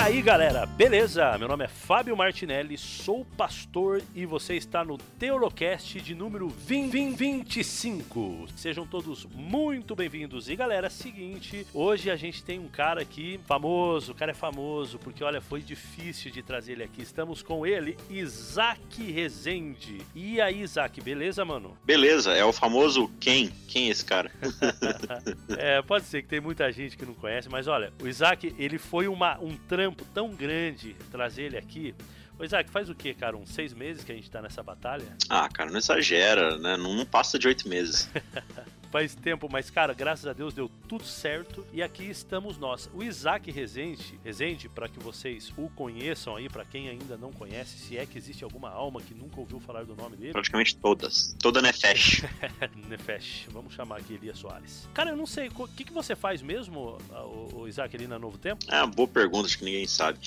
aí, galera, beleza? Meu nome é Fábio Martinelli, sou pastor e você está no Teolocast de número 2025. Sejam todos muito bem-vindos. E galera, seguinte, hoje a gente tem um cara aqui famoso, o cara é famoso, porque olha, foi difícil de trazer ele aqui. Estamos com ele, Isaac Rezende. E aí, Isaac, beleza, mano? Beleza, é o famoso quem? Quem é esse cara? é, pode ser que tem muita gente que não conhece, mas olha, o Isaac, ele foi uma, um trampo tão grande trazer ele aqui. Ô Isaac, faz o que, cara? Uns seis meses que a gente tá nessa batalha? Ah, cara, não exagera, né? Não, não passa de oito meses. faz tempo, mas cara, graças a Deus deu tudo certo e aqui estamos nós. O Isaac Rezende, Rezende para que vocês o conheçam aí, para quem ainda não conhece, se é que existe alguma alma que nunca ouviu falar do nome dele. Praticamente todas. Toda Nefesh. Nefesh, vamos chamar aqui Elias Soares. Cara, eu não sei, o que, que você faz mesmo, o, Isaac, ali na Novo Tempo? É uma boa pergunta, acho que ninguém sabe.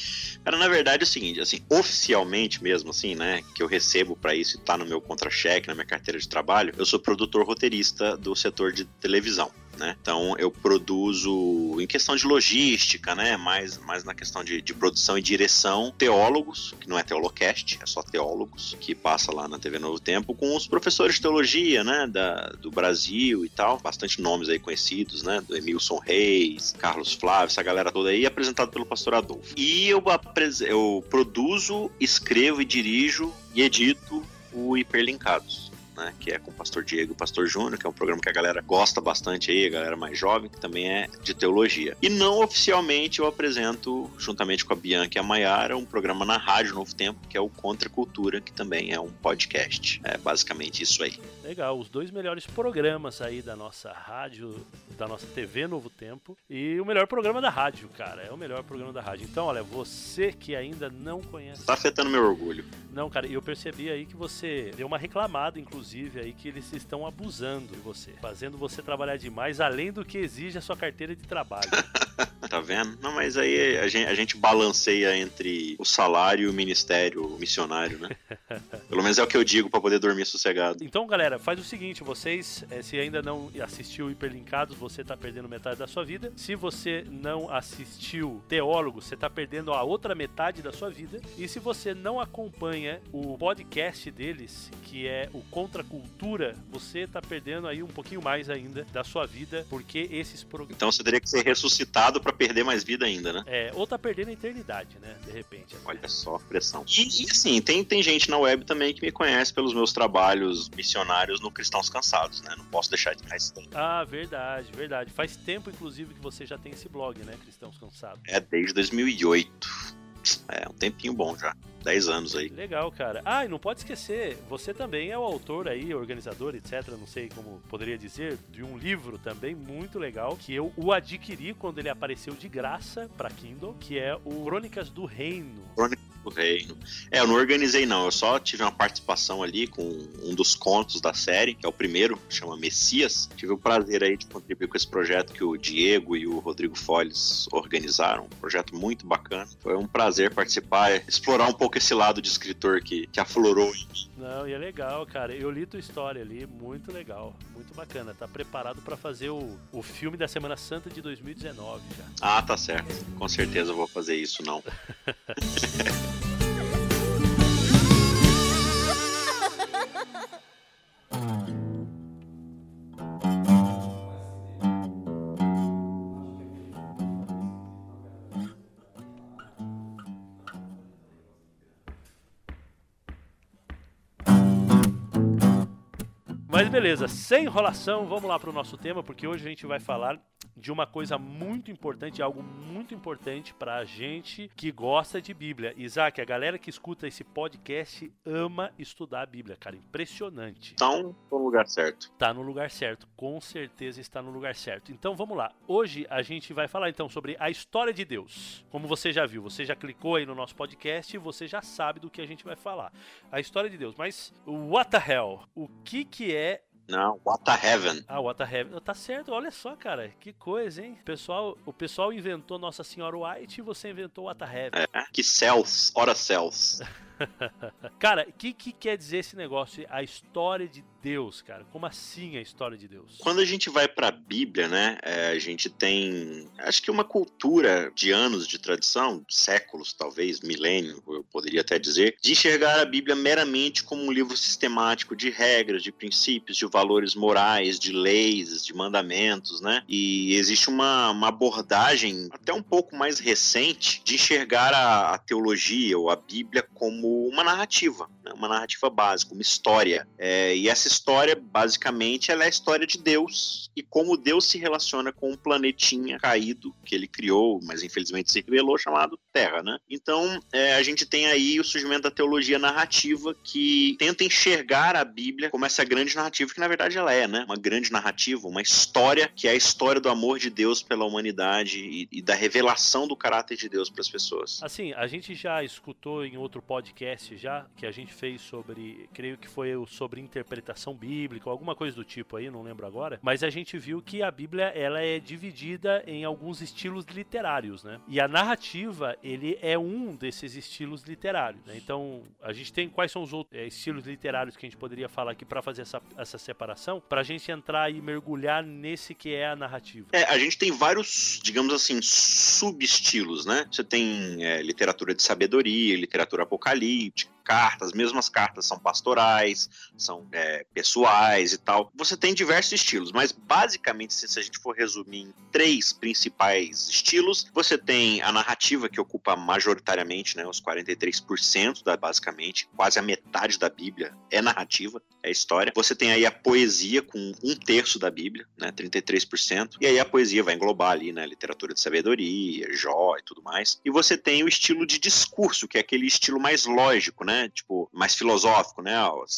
Cara, na verdade é o seguinte, assim, oficialmente mesmo, assim, né, que eu recebo para isso e tá no meu contra-cheque, na minha carteira de trabalho, eu sou produtor roteirista do setor setor de televisão. Né? Então eu produzo em questão de logística, né? mais, mais na questão de, de, produção e direção, teólogos, que não é teolocast, é só teólogos, que passa lá na TV Novo Tempo, com os professores de teologia né? da, do Brasil e tal, bastante nomes aí conhecidos, né? do Emilson Reis, Carlos Flávio, essa galera toda aí, apresentado pelo pastor Adolfo. E eu, eu produzo, escrevo e dirijo e edito o Hiperlinkados né? Que é com o Pastor Diego e o Pastor Júnior, que é um programa que a galera gosta bastante aí, a galera mais jovem, que também é de teologia. E não oficialmente eu apresento, juntamente com a Bianca e a Maiara, um programa na Rádio Novo Tempo, que é o Contra Cultura, que também é um podcast. É basicamente isso aí. Legal, os dois melhores programas aí da nossa rádio, da nossa TV Novo Tempo e o melhor programa da rádio, cara. É o melhor programa da rádio. Então, olha, você que ainda não conhece. Tá afetando meu orgulho. Não, cara, eu percebi aí que você deu uma reclamada, inclusive inclusive, aí que eles estão abusando de você, fazendo você trabalhar demais, além do que exige a sua carteira de trabalho. tá vendo? Não, mas aí a gente, a gente balanceia entre o salário e o ministério o missionário, né? Pelo menos é o que eu digo para poder dormir sossegado. Então, galera, faz o seguinte: vocês, eh, se ainda não assistiu Hiperlinkados, você tá perdendo metade da sua vida. Se você não assistiu Teólogo, você tá perdendo a outra metade da sua vida. E se você não acompanha o podcast deles, que é o Contra Cultura, você tá perdendo aí um pouquinho mais ainda da sua vida, porque esses programas. Então você teria que ser ressuscitado para perder mais vida ainda, né? É, ou tá perdendo a eternidade, né? De repente. Olha só a pressão. E, e assim, tem, tem gente na web também que me conhece pelos meus trabalhos missionários no Cristãos Cansados, né? Não posso deixar de mais tempo. Ah, verdade, verdade. Faz tempo, inclusive, que você já tem esse blog, né? Cristãos Cansados. É, desde 2008. É, um tempinho bom já. 10 anos aí. Legal, cara. Ah, e não pode esquecer, você também é o autor aí, organizador, etc, não sei como poderia dizer, de um livro também muito legal, que eu o adquiri quando ele apareceu de graça para Kindle, que é o Crônicas do Reino. Crônicas do Reino. É, eu não organizei não, eu só tive uma participação ali com um dos contos da série, que é o primeiro, chama Messias. Tive o prazer aí de contribuir com esse projeto que o Diego e o Rodrigo Folles organizaram, um projeto muito bacana. Foi um prazer participar, explorar um pouco esse lado de escritor que, que aflorou em mim. Não, e é legal, cara. Eu li tua história ali, muito legal, muito bacana. Tá preparado para fazer o, o filme da Semana Santa de 2019 já. Ah, tá certo. Com certeza vou fazer isso, não. Mas beleza, sem enrolação, vamos lá para o nosso tema, porque hoje a gente vai falar de uma coisa muito importante, algo muito importante para a gente que gosta de Bíblia. Isaac, a galera que escuta esse podcast ama estudar a Bíblia, cara, impressionante. Então, no lugar certo. Tá no lugar certo, com certeza está no lugar certo. Então vamos lá. Hoje a gente vai falar então sobre a história de Deus. Como você já viu, você já clicou aí no nosso podcast e você já sabe do que a gente vai falar. A história de Deus. Mas what the hell? O que que é não, What the Heaven. Ah, What the Heaven. Tá certo, olha só, cara. Que coisa, hein? O pessoal, o pessoal inventou Nossa Senhora White e você inventou What the Heaven. É, que céus, ora céus. cara, o que, que quer dizer esse negócio? A história de Deus, cara? Como assim a história de Deus? Quando a gente vai para a Bíblia, né, é, a gente tem, acho que uma cultura de anos de tradição, séculos talvez, milênio, eu poderia até dizer, de enxergar a Bíblia meramente como um livro sistemático de regras, de princípios, de valores morais, de leis, de mandamentos, né? E existe uma, uma abordagem até um pouco mais recente de enxergar a, a teologia ou a Bíblia como uma narrativa, né? uma narrativa básica, uma história. É, e essa história, basicamente, ela é a história de Deus e como Deus se relaciona com um planetinha caído que ele criou, mas infelizmente se revelou, chamado Terra, né? Então, é, a gente tem aí o surgimento da teologia narrativa que tenta enxergar a Bíblia como essa grande narrativa que, na verdade, ela é, né? Uma grande narrativa, uma história que é a história do amor de Deus pela humanidade e, e da revelação do caráter de Deus para as pessoas. Assim, a gente já escutou em outro podcast já que a gente fez sobre, creio que foi sobre interpretação interpretação bíblica, alguma coisa do tipo aí, não lembro agora. Mas a gente viu que a Bíblia ela é dividida em alguns estilos literários, né? E a narrativa ele é um desses estilos literários. Né? Então a gente tem quais são os outros é, estilos literários que a gente poderia falar aqui para fazer essa, essa separação, para a gente entrar e mergulhar nesse que é a narrativa. É, a gente tem vários, digamos assim, subestilos, né? Você tem é, literatura de sabedoria, literatura apocalíptica apocalíptico cartas, mesmo as cartas são pastorais, são é, pessoais e tal. Você tem diversos estilos, mas basicamente, se a gente for resumir em três principais estilos, você tem a narrativa que ocupa majoritariamente, né, os 43% da basicamente, quase a metade da Bíblia é narrativa, é história. Você tem aí a poesia com um terço da Bíblia, né, 33%, e aí a poesia vai englobar ali, né, literatura de sabedoria, Jó e tudo mais. E você tem o estilo de discurso, que é aquele estilo mais lógico, né? Né? Tipo, mais filosófico, né?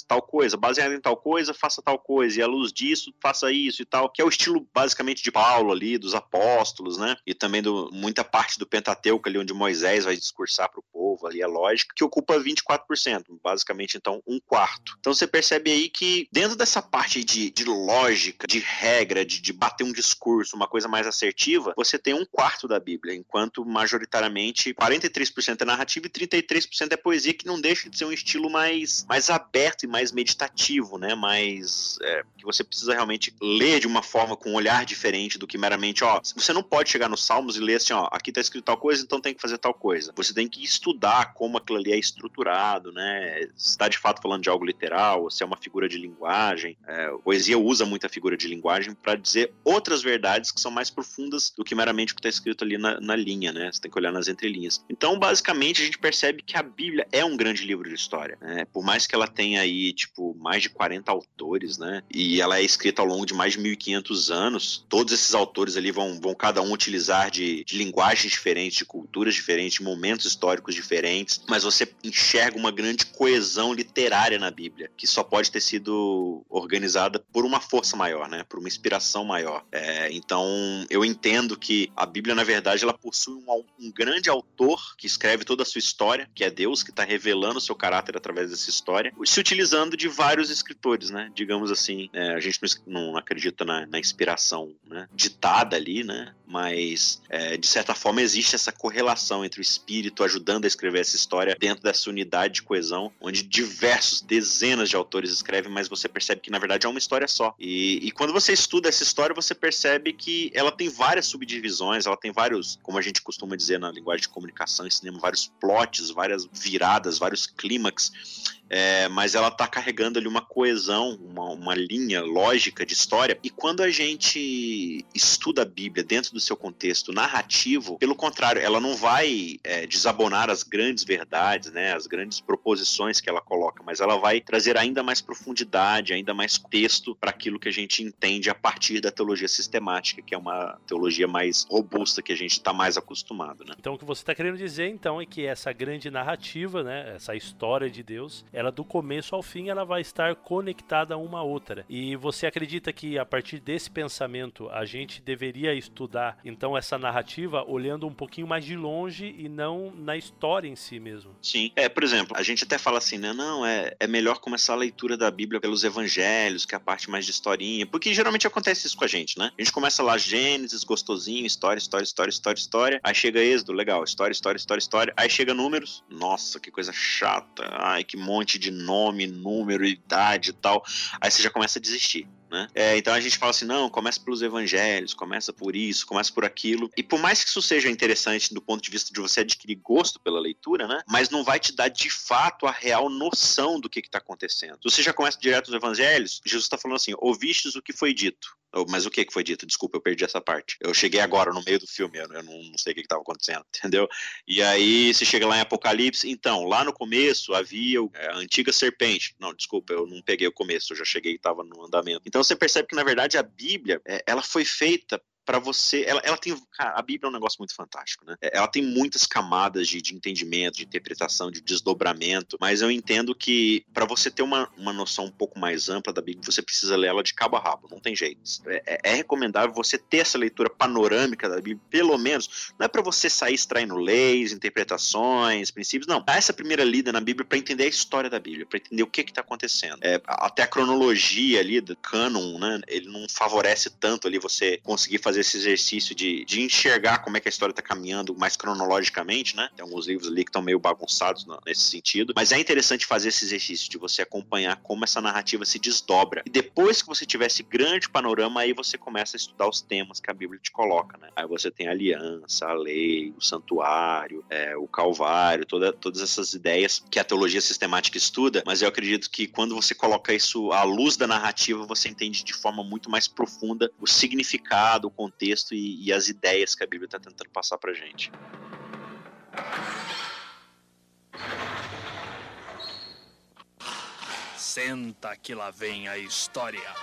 Tal coisa, baseado em tal coisa, faça tal coisa, e à luz disso, faça isso e tal, que é o estilo basicamente de Paulo ali, dos apóstolos, né? E também do, muita parte do Pentateuco ali, onde Moisés vai discursar para o ali, a lógica, que ocupa 24%, basicamente, então, um quarto. Então você percebe aí que dentro dessa parte de, de lógica, de regra, de, de bater um discurso, uma coisa mais assertiva, você tem um quarto da Bíblia, enquanto majoritariamente 43% é narrativa e 33% é poesia, que não deixa de ser um estilo mais, mais aberto e mais meditativo, né? Mais. É, que você precisa realmente ler de uma forma com um olhar diferente do que meramente, ó. Você não pode chegar nos Salmos e ler assim, ó, aqui tá escrito tal coisa, então tem que fazer tal coisa. Você tem que estudar como aquilo ali é estruturado, né? Se está de fato falando de algo literal, ou se é uma figura de linguagem. É, poesia usa muita figura de linguagem para dizer outras verdades que são mais profundas do que meramente o que está escrito ali na, na linha, né? Você tem que olhar nas entrelinhas. Então, basicamente, a gente percebe que a Bíblia é um grande livro livro de história. Né? Por mais que ela tenha aí, tipo, mais de 40 autores, né? E ela é escrita ao longo de mais de 1.500 anos, todos esses autores ali vão, vão cada um utilizar de, de linguagens diferentes, de culturas diferentes, de momentos históricos diferentes, mas você enxerga uma grande coesão literária na Bíblia, que só pode ter sido organizada por uma força maior, né? Por uma inspiração maior. É, então, eu entendo que a Bíblia, na verdade, ela possui um, um grande autor que escreve toda a sua história, que é Deus, que está revelando seu caráter através dessa história, se utilizando de vários escritores, né? Digamos assim, é, a gente não, não acredita na, na, inspiração né? ditada ali, né? Mas, é, de certa forma, existe essa correlação entre o espírito ajudando a escrever essa história dentro dessa unidade de coesão, onde diversos, dezenas de autores escrevem, mas você percebe que, na verdade, é uma história só. E, e quando você estuda essa história, você percebe que ela tem várias subdivisões, ela tem vários, como a gente costuma dizer na linguagem de comunicação e cinema, vários plots, várias viradas, vários clímax é, mas ela está carregando ali uma coesão, uma, uma, linha lógica de história. E quando a gente estuda a Bíblia dentro do seu contexto narrativo, pelo contrário, ela não vai é, desabonar as grandes verdades, né, as grandes proposições que ela coloca, mas ela vai trazer ainda mais profundidade, ainda mais texto para aquilo que a gente entende a partir da teologia sistemática, que é uma teologia mais robusta que a gente está mais acostumado. Né? Então, o que você está querendo dizer, então, é que essa grande narrativa, né, essa história de Deus, ela do começo ao fim ela vai estar conectada uma à outra. E você acredita que a partir desse pensamento a gente deveria estudar então essa narrativa olhando um pouquinho mais de longe e não na história em si mesmo? Sim. É, por exemplo, a gente até fala assim, né? Não, é, é melhor começar a leitura da Bíblia pelos evangelhos, que é a parte mais de historinha. Porque geralmente acontece isso com a gente, né? A gente começa lá Gênesis, gostosinho, história, história, história, história, história. Aí chega Êxodo, legal, história, história, história, história. Aí chega números, nossa, que coisa chata. Ai, que monte de nome, número, idade e tal. Aí você já começa a desistir. Né? É, então a gente fala assim, não, começa pelos evangelhos, começa por isso, começa por aquilo. E por mais que isso seja interessante do ponto de vista de você adquirir gosto pela leitura, né? Mas não vai te dar de fato a real noção do que está acontecendo. Se você já começa direto nos evangelhos, Jesus está falando assim: ouvistes o que foi dito. Mas o que foi dito? Desculpa, eu perdi essa parte. Eu cheguei agora no meio do filme, eu não, não sei o que estava acontecendo, entendeu? E aí você chega lá em Apocalipse, então, lá no começo havia a antiga serpente. Não, desculpa, eu não peguei o começo, eu já cheguei e estava no andamento. Então você percebe que, na verdade, a Bíblia, é, ela foi feita para você. Ela, ela tem. Cara, a Bíblia é um negócio muito fantástico, né? É, ela tem muitas camadas de, de entendimento, de interpretação, de desdobramento, mas eu entendo que para você ter uma, uma noção um pouco mais ampla da Bíblia, você precisa ler ela de cabo a rabo, não tem jeito. É, é, é recomendável você ter essa leitura panorâmica da Bíblia, pelo menos. Não é para você sair extraindo leis, interpretações, princípios, não. Dá essa primeira lida na Bíblia para entender a história da Bíblia, para entender o que está acontecendo. É, até a cronologia ali do cânon, né? Ele não favorece tanto ali você conseguir fazer fazer esse exercício de, de enxergar como é que a história está caminhando mais cronologicamente, né? Tem alguns livros ali que estão meio bagunçados nesse sentido, mas é interessante fazer esse exercício de você acompanhar como essa narrativa se desdobra. E depois que você tiver esse grande panorama, aí você começa a estudar os temas que a Bíblia te coloca, né? Aí você tem a aliança, a lei, o santuário, é, o calvário, toda, todas essas ideias que a teologia sistemática estuda, mas eu acredito que quando você coloca isso à luz da narrativa, você entende de forma muito mais profunda o significado, o contexto e, e as ideias que a Bíblia está tentando passar para gente. Senta que lá vem a história.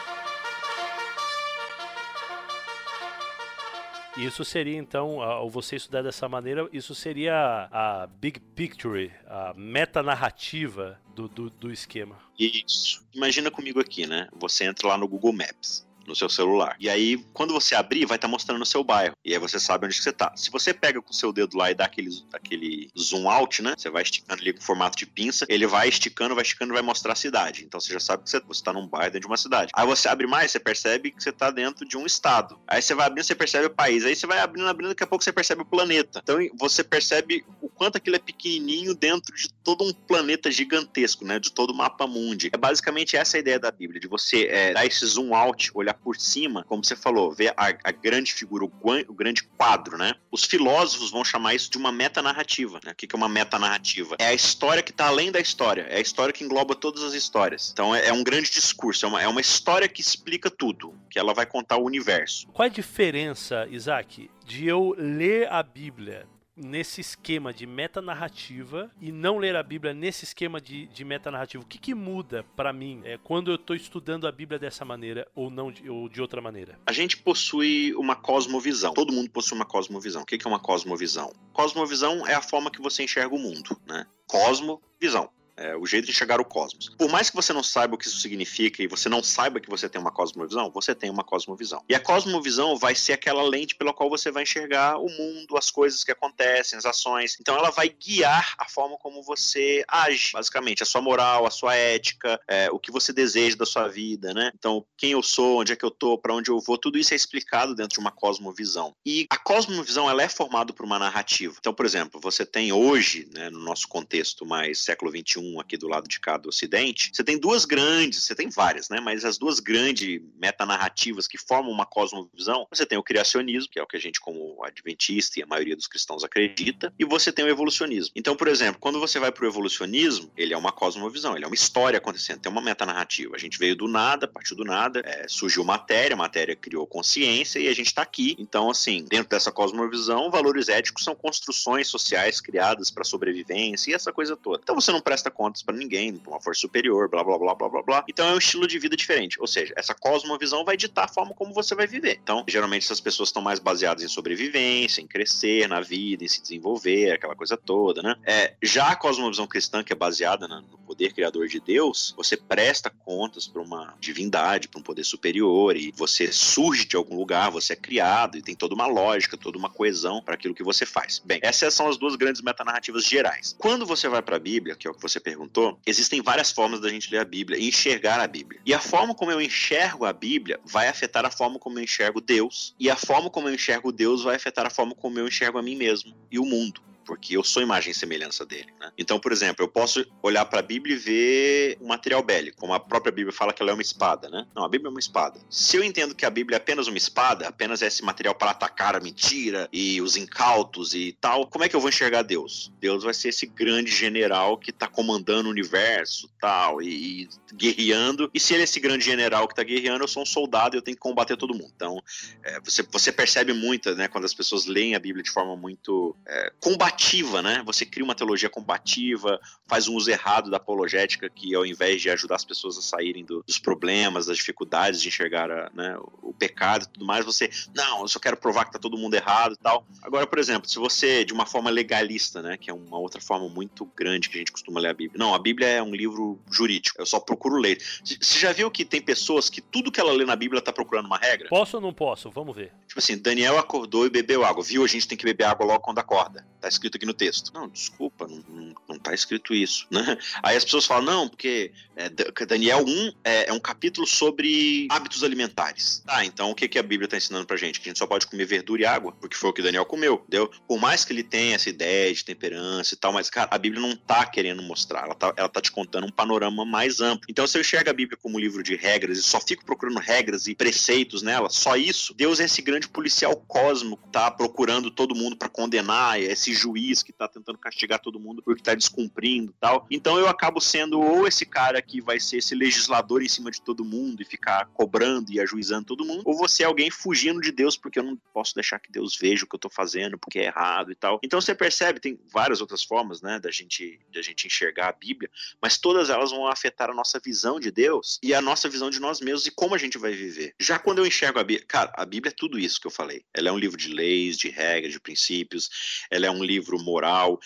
Isso seria então, ao você estudar dessa maneira, isso seria a, big picture, a metanarrativa do, do, do esquema. Isso. Imagina comigo aqui, né? Você entra lá no Google Maps no seu celular. E aí, quando você abrir, vai estar tá mostrando o seu bairro. E aí você sabe onde você está. Se você pega com o seu dedo lá e dá aquele, aquele zoom out, né? Você vai esticando ali com formato de pinça, ele vai esticando, vai esticando, vai mostrar a cidade. Então você já sabe que você está num bairro dentro de uma cidade. Aí você abre mais, você percebe que você está dentro de um estado. Aí você vai abrindo, você percebe o país. Aí você vai abrindo, abrindo, daqui a pouco você percebe o planeta. Então você percebe o quanto aquilo é pequenininho dentro de todo um planeta gigantesco, né? De todo o mapa mundi. É basicamente essa a ideia da Bíblia, de você é, dar esse zoom out, olhar olhar por cima, como você falou, ver a, a grande figura, o, o, grande quadro, né? Os filósofos vão chamar isso de uma metanarrativa. Né? O que é uma metanarrativa? É a história que está além da história, é a história que engloba todas as histórias. Então é, é um grande discurso, é uma, é uma história que explica tudo, que ela vai contar o universo. Qual a diferença, Isaac, de eu ler a Bíblia nesse esquema de metanarrativa e não ler a Bíblia nesse esquema de, de metanarrativa? O que, que muda para mim é, quando eu estou estudando a Bíblia dessa maneira ou não de, ou de outra maneira? A gente possui uma cosmovisão. Todo mundo possui uma cosmovisão. O que, que é uma cosmovisão? Cosmovisão é a forma que você enxerga o mundo, né? Cosmovisão. É, o jeito de enxergar o cosmos. Por mais que você não saiba o que isso significa e você não saiba que você tem uma cosmovisão, você tem uma cosmovisão. E a cosmovisão vai ser aquela lente pela qual você vai enxergar o mundo, as coisas que acontecem, as ações. Então ela vai guiar a forma como você age, basicamente, a sua moral, a sua ética, é, o que você deseja da sua vida, né? Então, quem eu sou, onde é que eu tô, para onde eu vou, tudo isso é explicado dentro de uma cosmovisão. E a cosmovisão, ela é formada por uma narrativa. Então, por exemplo, você tem hoje, né, no nosso contexto mais século 21, aqui do lado de cá do Ocidente, você tem duas grandes, você tem várias, né? Mas as duas grandes metanarrativas que formam uma cosmovisão, você tem o criacionismo, que é o que a gente como adventista e a maioria dos cristãos acredita, e você tem o evolucionismo. Então, por exemplo, quando você vai para o evolucionismo, ele é uma cosmovisão, ele é uma história acontecendo, tem uma metanarrativa. A gente veio do nada, partiu do nada, é, surgiu matéria, matéria criou consciência e a gente está aqui. Então, assim, dentro dessa cosmovisão, valores éticos são construções sociais criadas para sobrevivência e essa coisa toda. Então você não presta contas para ninguém, uma força superior, blá blá blá blá blá blá. Então é um estilo de vida diferente. Ou seja, essa cosmovisão vai ditar a forma como você vai viver. Então, geralmente essas pessoas estão mais baseadas em sobrevivência, em crescer na vida, em se desenvolver, aquela coisa toda, né? É, já a cosmovisão cristã, que é baseada no poder criador de Deus, você presta contas para uma divindade, para um poder superior, e você surge de algum lugar, você é criado, e tem toda uma lógica, toda uma coesão para aquilo que você faz. Bem, essas são as duas grandes metanarrativas gerais. Quando você vai para a Bíblia, que é o que você perguntou, existem várias formas da gente ler a Bíblia e enxergar a Bíblia. E a forma como eu enxergo a Bíblia vai afetar a forma como eu enxergo Deus, e a forma como eu enxergo Deus vai afetar a forma como eu enxergo a mim mesmo e o mundo porque eu sou imagem e semelhança dele. Né? Então, por exemplo, eu posso olhar para a Bíblia e ver um material bélico, como a própria Bíblia fala que ela é uma espada, né? Não, a Bíblia é uma espada. Se eu entendo que a Bíblia é apenas uma espada, apenas esse material para atacar a mentira e os incautos e tal, como é que eu vou enxergar Deus? Deus vai ser esse grande general que está comandando o universo, tal, e, e guerreando. E se ele é esse grande general que está guerreando, eu sou um soldado e eu tenho que combater todo mundo. Então, é, você, você percebe muito, né, quando as pessoas leem a Bíblia de forma muito é, combativa combativa, né? Você cria uma teologia combativa, faz um uso errado da apologética, que ao invés de ajudar as pessoas a saírem do, dos problemas, das dificuldades de enxergar a, né, o pecado e tudo mais, você, não, eu só quero provar que tá todo mundo errado e tal. Agora, por exemplo, se você, de uma forma legalista, né, que é uma outra forma muito grande que a gente costuma ler a Bíblia. Não, a Bíblia é um livro jurídico, eu só procuro ler. Você já viu que tem pessoas que tudo que ela lê na Bíblia tá procurando uma regra? Posso ou não posso? Vamos ver. Tipo assim, Daniel acordou e bebeu água. Viu? A gente tem que beber água logo quando acorda. Tá escrito escrito aqui no texto. Não, desculpa, não, não, não tá escrito isso, né? Aí as pessoas falam, não, porque é, Daniel 1 é, é, um capítulo sobre hábitos alimentares. Tá, então o que, que a Bíblia tá ensinando pra gente? Que a gente só pode comer verdura e água, porque foi o que Daniel comeu, entendeu? Por mais que ele tenha essa ideia de temperança e tal, mas, cara, a Bíblia não tá querendo mostrar, ela tá, ela tá te contando um panorama mais amplo. Então, se eu enxergo a Bíblia como um livro de regras e só fico procurando regras e preceitos nela, só isso, Deus é esse grande policial cósmico, tá procurando todo mundo para condenar, esse juiz juiz que tá tentando castigar todo mundo porque tá descumprindo tal. Então eu acabo sendo ou esse cara que vai ser esse legislador em cima de todo mundo e ficar cobrando e ajuizando todo mundo, ou você é alguém fugindo de Deus porque eu não posso deixar que Deus veja o que eu tô fazendo porque é errado e tal. Então você percebe, tem várias outras formas, né, da gente, da gente enxergar a Bíblia, mas todas elas vão afetar a nossa visão de Deus e a nossa visão de nós mesmos e como a gente vai viver. Já quando eu enxergo a Bíblia, cara, a Bíblia é tudo isso que eu falei. Ela é um livro de leis, de regras, de princípios, ela é um livro livro moral,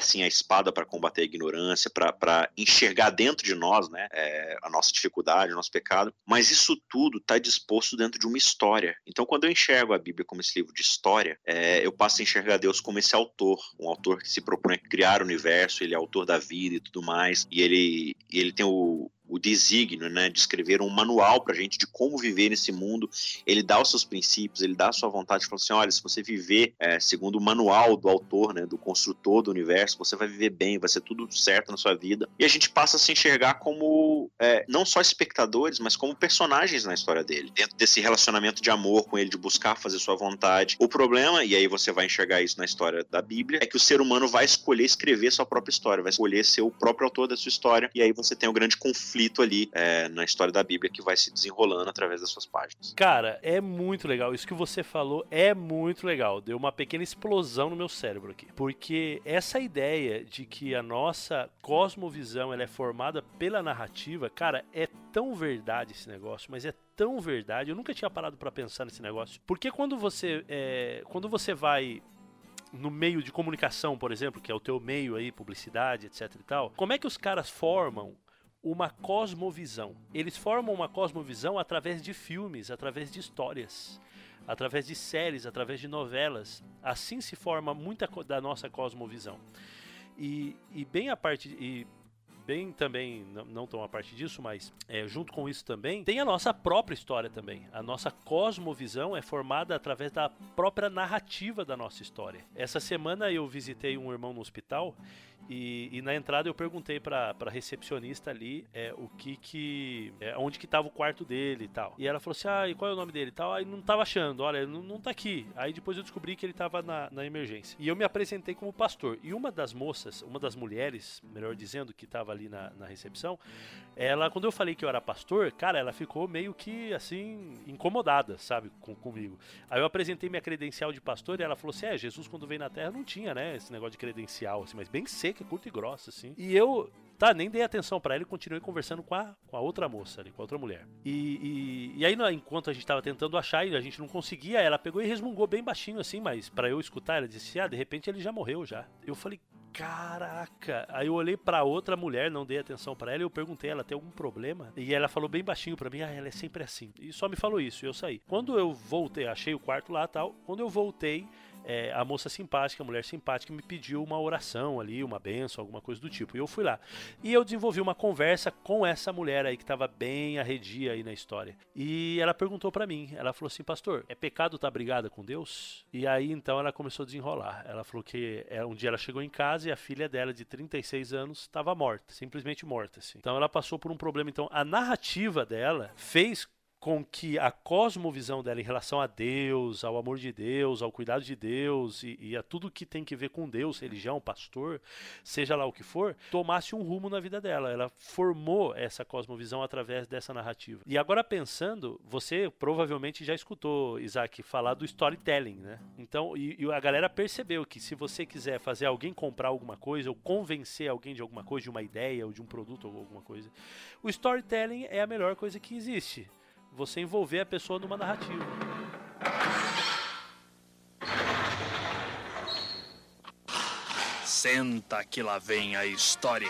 sim a espada para combater a ignorância, para enxergar dentro de nós né, é, a nossa dificuldade, o nosso pecado, mas isso tudo está disposto dentro de uma história. Então, quando eu enxergo a Bíblia como esse livro de história, é, eu passo a enxergar Deus como esse autor, um autor que se propõe a criar o universo, ele é autor da vida e tudo mais, e ele, ele tem o, o desígnio, né, de escrever um manual para a gente de como viver nesse mundo. Ele dá os seus princípios, ele dá a sua vontade, fala assim, olha, se você viver é, segundo o manual do autor, né, do construtor do universo, você vai viver bem, vai ser tudo certo na sua vida. E a gente passa a se enxergar como é, não só espectadores, mas como personagens na história dele, dentro desse relacionamento de amor com ele, de buscar fazer sua vontade. O problema, e aí você vai enxergar isso na história da Bíblia, é que o ser humano vai escolher escrever sua própria história, vai escolher ser o próprio autor da sua história, e aí você tem um grande conflito conflito ali é, na história da Bíblia que vai se desenrolando através das suas páginas. Cara, é muito legal. Isso que você falou é muito legal. Deu uma pequena explosão no meu cérebro aqui. Porque essa ideia de que a nossa cosmovisão ela é formada pela narrativa, cara, é tão verdade esse negócio, mas é tão verdade. Eu nunca tinha parado para pensar nesse negócio. Porque quando você, é, quando você vai no meio de comunicação, por exemplo, que é o teu meio aí, publicidade, etc e tal, como é que os caras formam uma cosmovisão. Eles formam uma cosmovisão através de filmes, através de histórias, através de séries, através de novelas. Assim se forma muita da nossa cosmovisão. E, e bem a parte e bem também, não, tão a parte disso, mas é, junto com isso também, tem a nossa própria história também. A nossa cosmovisão é formada através da própria narrativa da nossa história. Essa semana eu visitei um irmão no hospital e, e, na entrada eu perguntei pra, pra recepcionista ali é, o que que. É, onde que tava o quarto dele e tal. E ela falou assim: ah, e qual é o nome dele e tal? Aí não tava achando, olha, não, não tá aqui. Aí depois eu descobri que ele tava na, na emergência. E eu me apresentei como pastor. E uma das moças, uma das mulheres, melhor dizendo, que tava ali na, na recepção, ela, quando eu falei que eu era pastor, cara, ela ficou meio que assim, incomodada, sabe, com, comigo. Aí eu apresentei minha credencial de pastor e ela falou assim: é, Jesus quando veio na terra não tinha, né, esse negócio de credencial, assim, mas bem seca, curta e grossa, assim. E eu escutar, nem dei atenção para ela e continuei conversando com a, com a outra moça ali, com a outra mulher. E, e, e aí, enquanto a gente tava tentando achar e a gente não conseguia, ela pegou e resmungou bem baixinho assim, mas para eu escutar, ela disse: Ah, de repente ele já morreu já. Eu falei: Caraca! Aí eu olhei para outra mulher, não dei atenção para ela, e eu perguntei ela tem algum problema? E ela falou bem baixinho para mim: "Ah, ela é sempre assim". E só me falou isso, e eu saí. Quando eu voltei, achei o quarto lá, tal. Quando eu voltei, é, a moça simpática, a mulher simpática, me pediu uma oração ali, uma benção, alguma coisa do tipo. E eu fui lá. E eu desenvolvi uma conversa com essa mulher aí que estava bem arredia aí na história. E ela perguntou para mim, ela falou assim, pastor, é pecado estar tá brigada com Deus? E aí então ela começou a desenrolar. Ela falou que é, um dia ela chegou em casa e a filha dela de 36 anos estava morta, simplesmente morta. Assim. Então ela passou por um problema. Então a narrativa dela fez com que a cosmovisão dela em relação a Deus, ao amor de Deus, ao cuidado de Deus e, e, a tudo que tem que ver com Deus, religião, pastor, seja lá o que for, tomasse um rumo na vida dela. Ela formou essa cosmovisão através dessa narrativa. E agora pensando, você provavelmente já escutou Isaac falar do storytelling, né? Então, e, e a galera percebeu que se você quiser fazer alguém comprar alguma coisa ou convencer alguém de alguma coisa, de uma ideia ou de um produto ou alguma coisa, o storytelling é a melhor coisa que existe você envolver a pessoa numa narrativa. Senta que lá vem a história.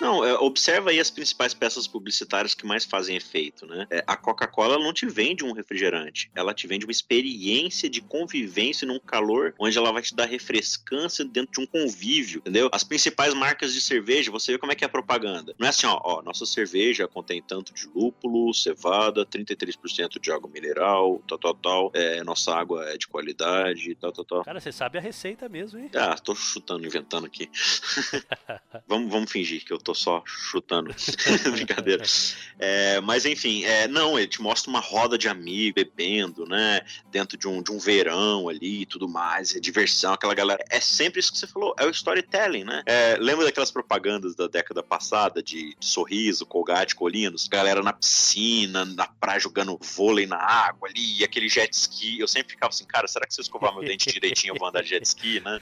Não, é, observa aí as principais peças publicitárias que mais fazem efeito, né? É, a Coca-Cola não te vende um refrigerante, ela te vende uma experiência de convivência num calor onde ela vai te dar refrescância dentro de um convívio, entendeu? As principais marcas de cerveja, você vê como é que é a propaganda. Não é assim, ó, ó nossa cerveja contém tanto de lúpulo, cevada, 33% de água mineral, tal, tal, tal. É, nossa água é de qualidade, tal, tal, tal. Cara, você sabe a receita mesmo, hein? Ah, tô chutando, inventando aqui. vamos, vamos fingir que eu tô tô só chutando. Brincadeira. É, mas enfim, é, não, ele te mostra uma roda de amigos bebendo, né? Dentro de um, de um verão ali e tudo mais, é diversão, aquela galera. É sempre isso que você falou, é o storytelling, né? É, lembra daquelas propagandas da década passada de, de sorriso, Colgate, Colinos? Galera na piscina, na praia jogando vôlei na água ali, aquele jet ski. Eu sempre ficava assim, cara, será que se eu escovar meu dente direitinho eu vou andar de jet ski, né?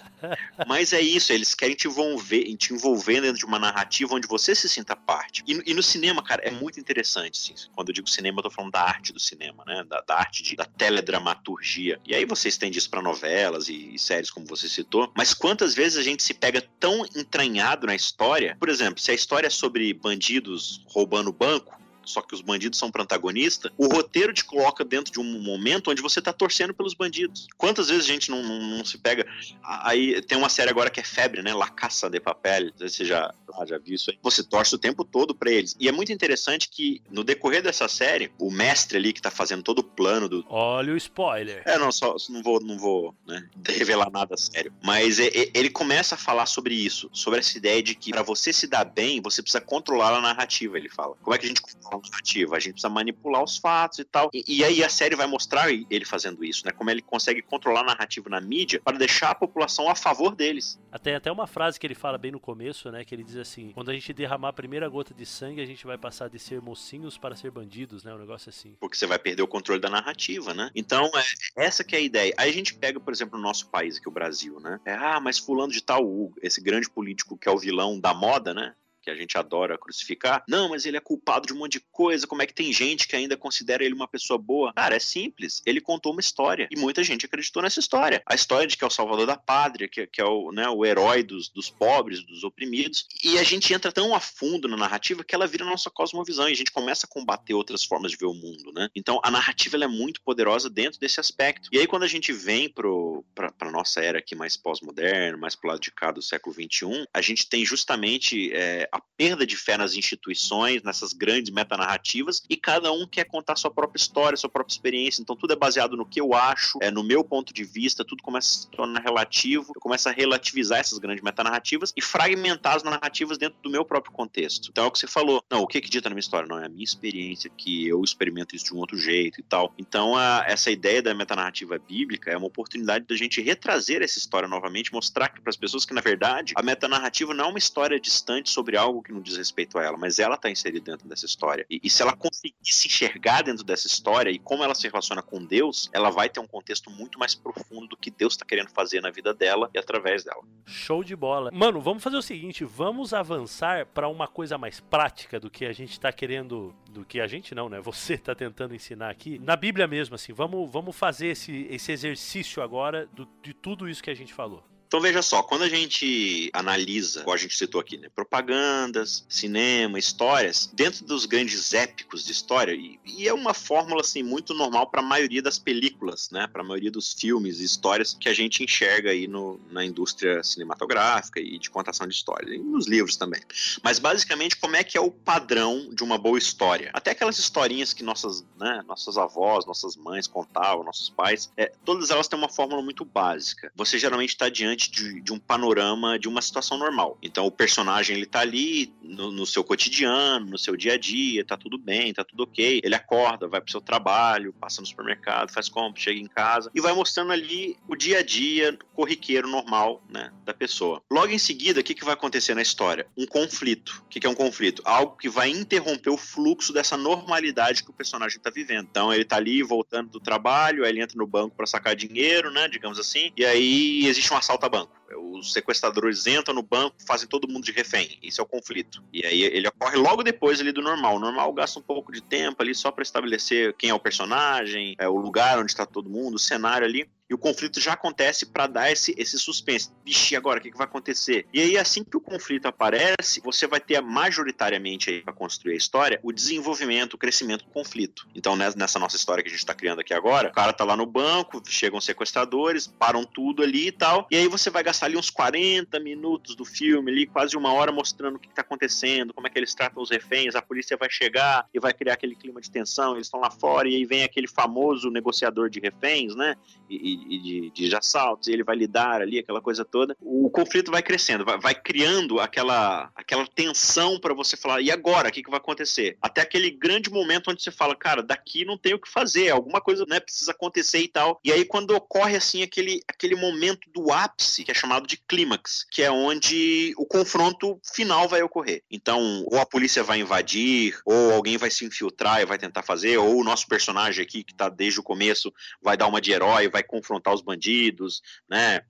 Mas é isso, eles querem te envolver, te envolver dentro de uma narrativa onde você se sinta parte. E, e, no cinema, cara, é muito interessante, assim, quando eu digo cinema, eu tô falando da arte do cinema, né? Da, da arte de, da teledramaturgia. E aí você estende isso pra novelas e, e, séries, como você citou. Mas quantas vezes a gente se pega tão entranhado na história? Por exemplo, se a história é sobre bandidos roubando banco, só que os bandidos são protagonistas, o roteiro te coloca dentro de um momento onde você tá torcendo pelos bandidos. Quantas vezes a gente não, não, não se pega. Aí tem uma série agora que é febre, né? La Caça de Papel. Você já, já viu isso aí. Você torce o tempo todo para eles. E é muito interessante que no decorrer dessa série, o mestre ali que tá fazendo todo o plano do. Olha o spoiler. É, não, só não vou, não vou né, revelar nada sério. Mas é, é, ele começa a falar sobre isso, sobre essa ideia de que para você se dar bem, você precisa controlar a narrativa, ele fala. Como é que a gente controla narrativa, a gente precisa manipular os fatos e tal. E, e, aí a série vai mostrar ele fazendo isso, né? Como ele consegue controlar a narrativa na mídia para deixar a população a favor deles. Tem até uma frase que ele fala bem no começo, né? Que ele diz assim: quando a gente derramar a primeira gota de sangue, a gente vai passar de ser mocinhos para ser bandidos, né? Um negócio assim. Porque você vai perder o controle da narrativa, né? Então, é, essa que é a ideia. Aí a gente pega, por exemplo, o nosso país aqui, o Brasil, né? É, ah, mas fulano de tal, esse grande político que é o vilão da moda, né? Que a gente adora crucificar. Não, mas ele é culpado de um monte de coisa. Como é que tem gente que ainda considera ele uma pessoa boa? Cara, é simples. Ele contou uma história e muita gente acreditou nessa história. A história de que é o salvador da pátria, que, que é o, né, o herói dos, dos pobres, dos oprimidos. E a gente entra tão a fundo na narrativa que ela vira a nossa cosmovisão e a gente começa a combater outras formas de ver o mundo, né? Então a narrativa é muito poderosa dentro desse aspecto. E aí quando a gente vem para a nossa era aqui mais pós-moderna, mais pro lado de cá do século XXI, a gente tem justamente é, a perda de fé nas instituições, nessas grandes metanarrativas, e cada um quer contar sua própria história, sua própria experiência. Então tudo é baseado no que eu acho, é no meu ponto de vista, tudo começa a se tornar relativo, eu começo a relativizar essas grandes metanarrativas e fragmentar as narrativas dentro do meu próprio contexto. Então é o que você falou, não, o que que dita na minha história? Não, é a minha experiência que eu experimento isso de um outro jeito e tal. Então a, essa ideia da metanarrativa bíblica é uma oportunidade da gente retrazer essa história novamente, mostrar para as pessoas que na verdade a metanarrativa não é uma história distante sobre algo algo que não diz respeito a ela, mas ela está inserida dentro dessa história. E, e, se ela conseguir se enxergar dentro dessa história e como ela se relaciona com Deus, ela vai ter um contexto muito mais profundo do que Deus está querendo fazer na vida dela e através dela. Show de bola. Mano, vamos fazer o seguinte, vamos avançar para uma coisa mais prática do que a gente está querendo, do que a gente não, né? Você está tentando ensinar aqui. Na Bíblia mesmo, assim, vamos, vamos fazer esse, esse exercício agora do, de tudo isso que a gente falou. Então veja só, quando a gente analisa, como a gente citou aqui, né, propagandas, cinema, histórias, dentro dos grandes épicos de história, e, e é uma fórmula assim muito normal para a maioria das películas, né, para a maioria dos filmes e histórias que a gente enxerga aí no, na indústria cinematográfica e de contação de histórias, e nos livros também. Mas basicamente, como é que é o padrão de uma boa história? Até aquelas historinhas que nossas, né, nossas avós, nossas mães contavam, nossos pais, é, todas elas têm uma fórmula muito básica. Você geralmente está diante diante de, de, um panorama de uma situação normal. Então o personagem ele tá ali no, no, seu cotidiano, no seu dia a dia, tá tudo bem, tá tudo ok. Ele acorda, vai pro seu trabalho, passa no supermercado, faz compra, chega em casa e vai mostrando ali o dia a dia corriqueiro normal, né, da pessoa. Logo em seguida, o que, que vai acontecer na história? Um conflito. O que, que é um conflito? Algo que vai interromper o fluxo dessa normalidade que o personagem tá vivendo. Então ele tá ali voltando do trabalho, aí ele entra no banco para sacar dinheiro, né, digamos assim, e aí existe um assalto banco. Os sequestradores entram no banco, fazem todo mundo de refém. Isso é o conflito. E aí ele ocorre logo depois ali do normal. O normal gasta um pouco de tempo ali só para estabelecer quem é o personagem, é o lugar onde está todo mundo, o cenário ali e o conflito já acontece para dar esse, esse suspense. Vixe, agora o que, que, vai acontecer? E aí, assim que o conflito aparece, você vai ter majoritariamente aí para construir a história o desenvolvimento, o crescimento do conflito. Então, nessa nossa história que a gente está criando aqui agora, o cara tá lá no banco, chegam sequestradores, param tudo ali e tal, e aí você vai gastar ali uns 40 minutos do filme ali, quase uma hora mostrando o que, está acontecendo, como é que eles tratam os reféns, a polícia vai chegar e vai criar aquele clima de tensão, eles estão lá fora, e aí vem aquele famoso negociador de reféns, né? E, de, de, de, assaltos, e ele vai lidar ali, aquela coisa toda, o conflito vai crescendo, vai, vai criando aquela, aquela tensão para você falar, e agora? O que, que vai acontecer? Até aquele grande momento onde você fala, cara, daqui não tem o que fazer, alguma coisa né, precisa acontecer e tal. E aí, quando ocorre assim aquele, aquele momento do ápice, que é chamado de clímax, que é onde o confronto final vai ocorrer. Então, ou a polícia vai invadir, ou alguém vai se infiltrar e vai tentar fazer, ou o nosso personagem aqui, que tá desde o começo, vai dar uma de herói, vai confrontar os bandidos, né?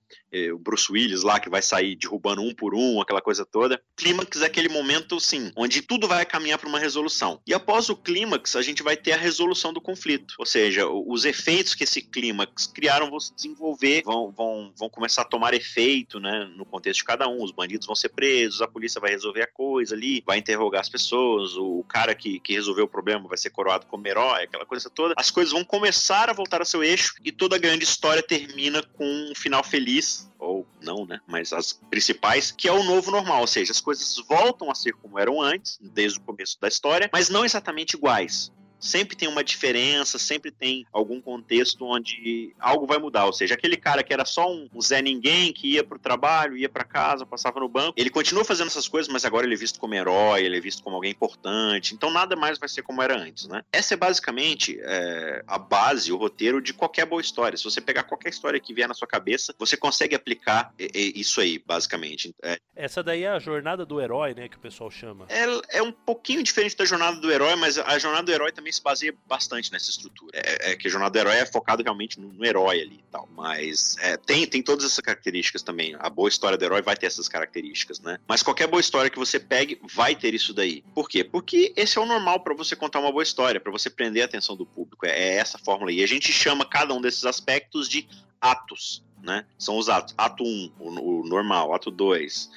O Bruce Willis lá que vai sair derrubando um por um, aquela coisa toda. Clímax é aquele momento, sim, onde tudo vai caminhar para uma resolução. E após o clímax, a gente vai ter a resolução do conflito. Ou seja, os efeitos que esse clímax criaram vão se desenvolver, vão, vão, vão começar a tomar efeito, né? No contexto de cada um. Os bandidos vão ser presos, a polícia vai resolver a coisa ali, vai interrogar as pessoas, o cara que, que resolveu o problema vai ser coroado como herói, aquela coisa toda. As coisas vão começar a voltar ao seu eixo e toda a grande história termina com um final feliz, ou não, né? Mas as principais, que é o novo normal, ou seja, as coisas voltam a ser como eram antes, desde o começo da história, mas não exatamente iguais sempre tem uma diferença, sempre tem algum contexto onde algo vai mudar. Ou seja, aquele cara que era só um, Zé Ninguém, que ia pro trabalho, ia para casa, passava no banco, ele continua fazendo essas coisas, mas agora ele é visto como herói, ele é visto como alguém importante. Então nada mais vai ser como era antes, né? Essa é basicamente é, a base, o roteiro de qualquer boa história. Se você pegar qualquer história que vier na sua cabeça, você consegue aplicar isso aí, basicamente. É. Essa daí é a jornada do herói, né, que o pessoal chama. É, é um pouquinho diferente da jornada do herói, mas a jornada do herói também também se baseia bastante nessa estrutura. É, é que a jornada do herói é focado realmente no, no herói ali e tal. Mas é, tem, tem todas essas características também. A boa história do herói vai ter essas características, né? Mas qualquer boa história que você pegue vai ter isso daí. Por quê? Porque esse é o normal para você contar uma boa história, para você prender a atenção do público. É, é essa fórmula aí. E a gente chama cada um desses aspectos de atos né? São os atos. Ato 1, um, o, o, normal, ato 2,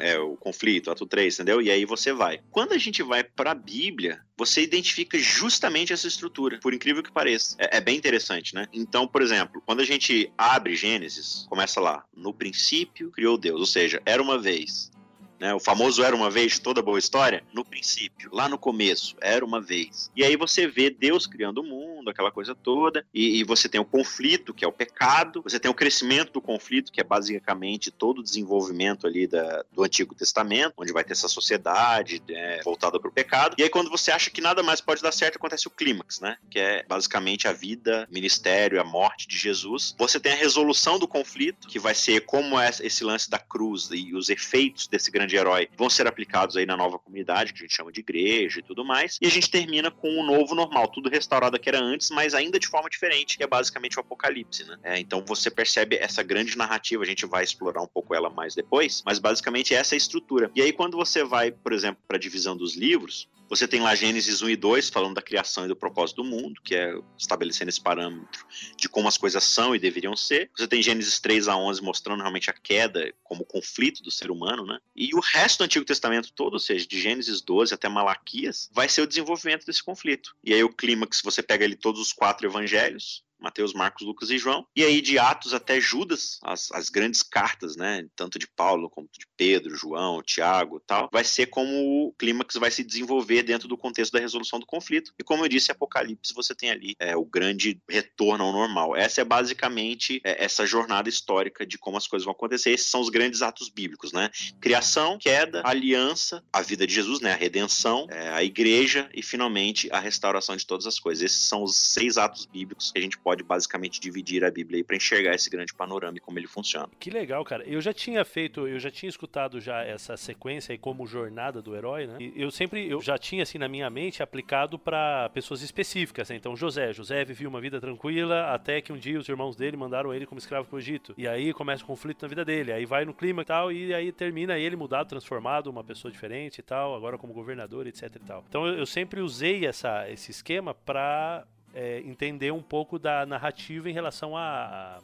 é, o conflito, ato 3, entendeu? E aí você vai. Quando a gente vai para a Bíblia, você identifica justamente essa estrutura, por incrível que pareça. É, é, bem interessante, né? Então, por exemplo, quando a gente abre Gênesis, começa lá, no princípio criou Deus, ou seja, era uma vez. Né? O famoso era uma vez, toda boa história, no princípio, lá no começo, era uma vez. E aí você vê Deus criando o mundo, aquela coisa toda, e, e, você tem o conflito, que é o pecado, você tem o crescimento do conflito, que é basicamente todo o desenvolvimento ali da, do Antigo Testamento, onde vai ter essa sociedade é, voltada para o pecado. E aí quando você acha que nada mais pode dar certo, acontece o clímax, né? Que é basicamente a vida, ministério, a morte de Jesus. Você tem a resolução do conflito, que vai ser como é esse lance da cruz e os efeitos desse grande grande herói vão ser aplicados aí na nova comunidade, que a gente chama de igreja e tudo mais. E a gente termina com o novo normal, tudo restaurado que era antes, mas ainda de forma diferente, que é basicamente o apocalipse, né? É, então você percebe essa grande narrativa, a gente vai explorar um pouco ela mais depois, mas basicamente essa é a estrutura. E aí quando você vai, por exemplo, para a divisão dos livros, você tem lá Gênesis 1 e 2, falando da criação e do propósito do mundo, que é estabelecendo esse parâmetro de como as coisas são e deveriam ser. Você tem Gênesis 3 a 11 mostrando realmente a queda como conflito do ser humano, né? E o resto do Antigo Testamento todo, ou seja, de Gênesis 12 até Malaquias, vai ser o desenvolvimento desse conflito. E aí o clímax, você pega ali todos os quatro evangelhos, Mateus, Marcos, Lucas e João. E aí de Atos até Judas, as, as grandes cartas, né, tanto de Paulo como de Pedro, João, Tiago, tal, vai ser como o clímax vai se desenvolver dentro do contexto da resolução do conflito. E como eu disse, Apocalipse você tem ali é, o grande retorno ao normal. Essa é basicamente é, essa jornada histórica de como as coisas vão acontecer. Esses são os grandes atos bíblicos, né? Criação, queda, aliança, a vida de Jesus, né, a redenção, é, a igreja e finalmente a restauração de todas as coisas. Esses são os seis atos bíblicos que a gente pode basicamente dividir a Bíblia para enxergar esse grande panorama e como ele funciona. Que legal, cara. Eu já tinha feito, eu já tinha escutado já essa sequência aí como jornada do herói, né? E eu sempre, eu já tinha assim na minha mente aplicado para pessoas específicas. Né? Então José, José vivia uma vida tranquila até que um dia os irmãos dele mandaram ele como escravo para o Egito. E aí começa o conflito na vida dele. Aí vai no clima e tal e aí termina ele mudado, transformado, uma pessoa diferente e tal, agora como governador, etc e tal. Então eu, sempre usei essa, esse esquema para é, entender um pouco da narrativa em relação a,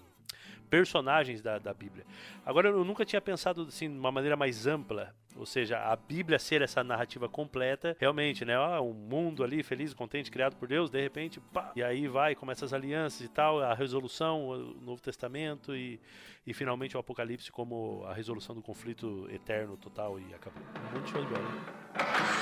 personagens da, da Bíblia. Agora, eu nunca tinha pensado assim de uma maneira mais ampla, ou seja, a Bíblia ser essa narrativa completa, realmente, né? Ah, um mundo ali feliz, contente, criado por Deus, de repente, pá, e aí vai, começa as alianças e tal, a resolução, o Novo Testamento e, e finalmente o Apocalipse como a resolução do conflito eterno, total e acabou. Muito show de bola.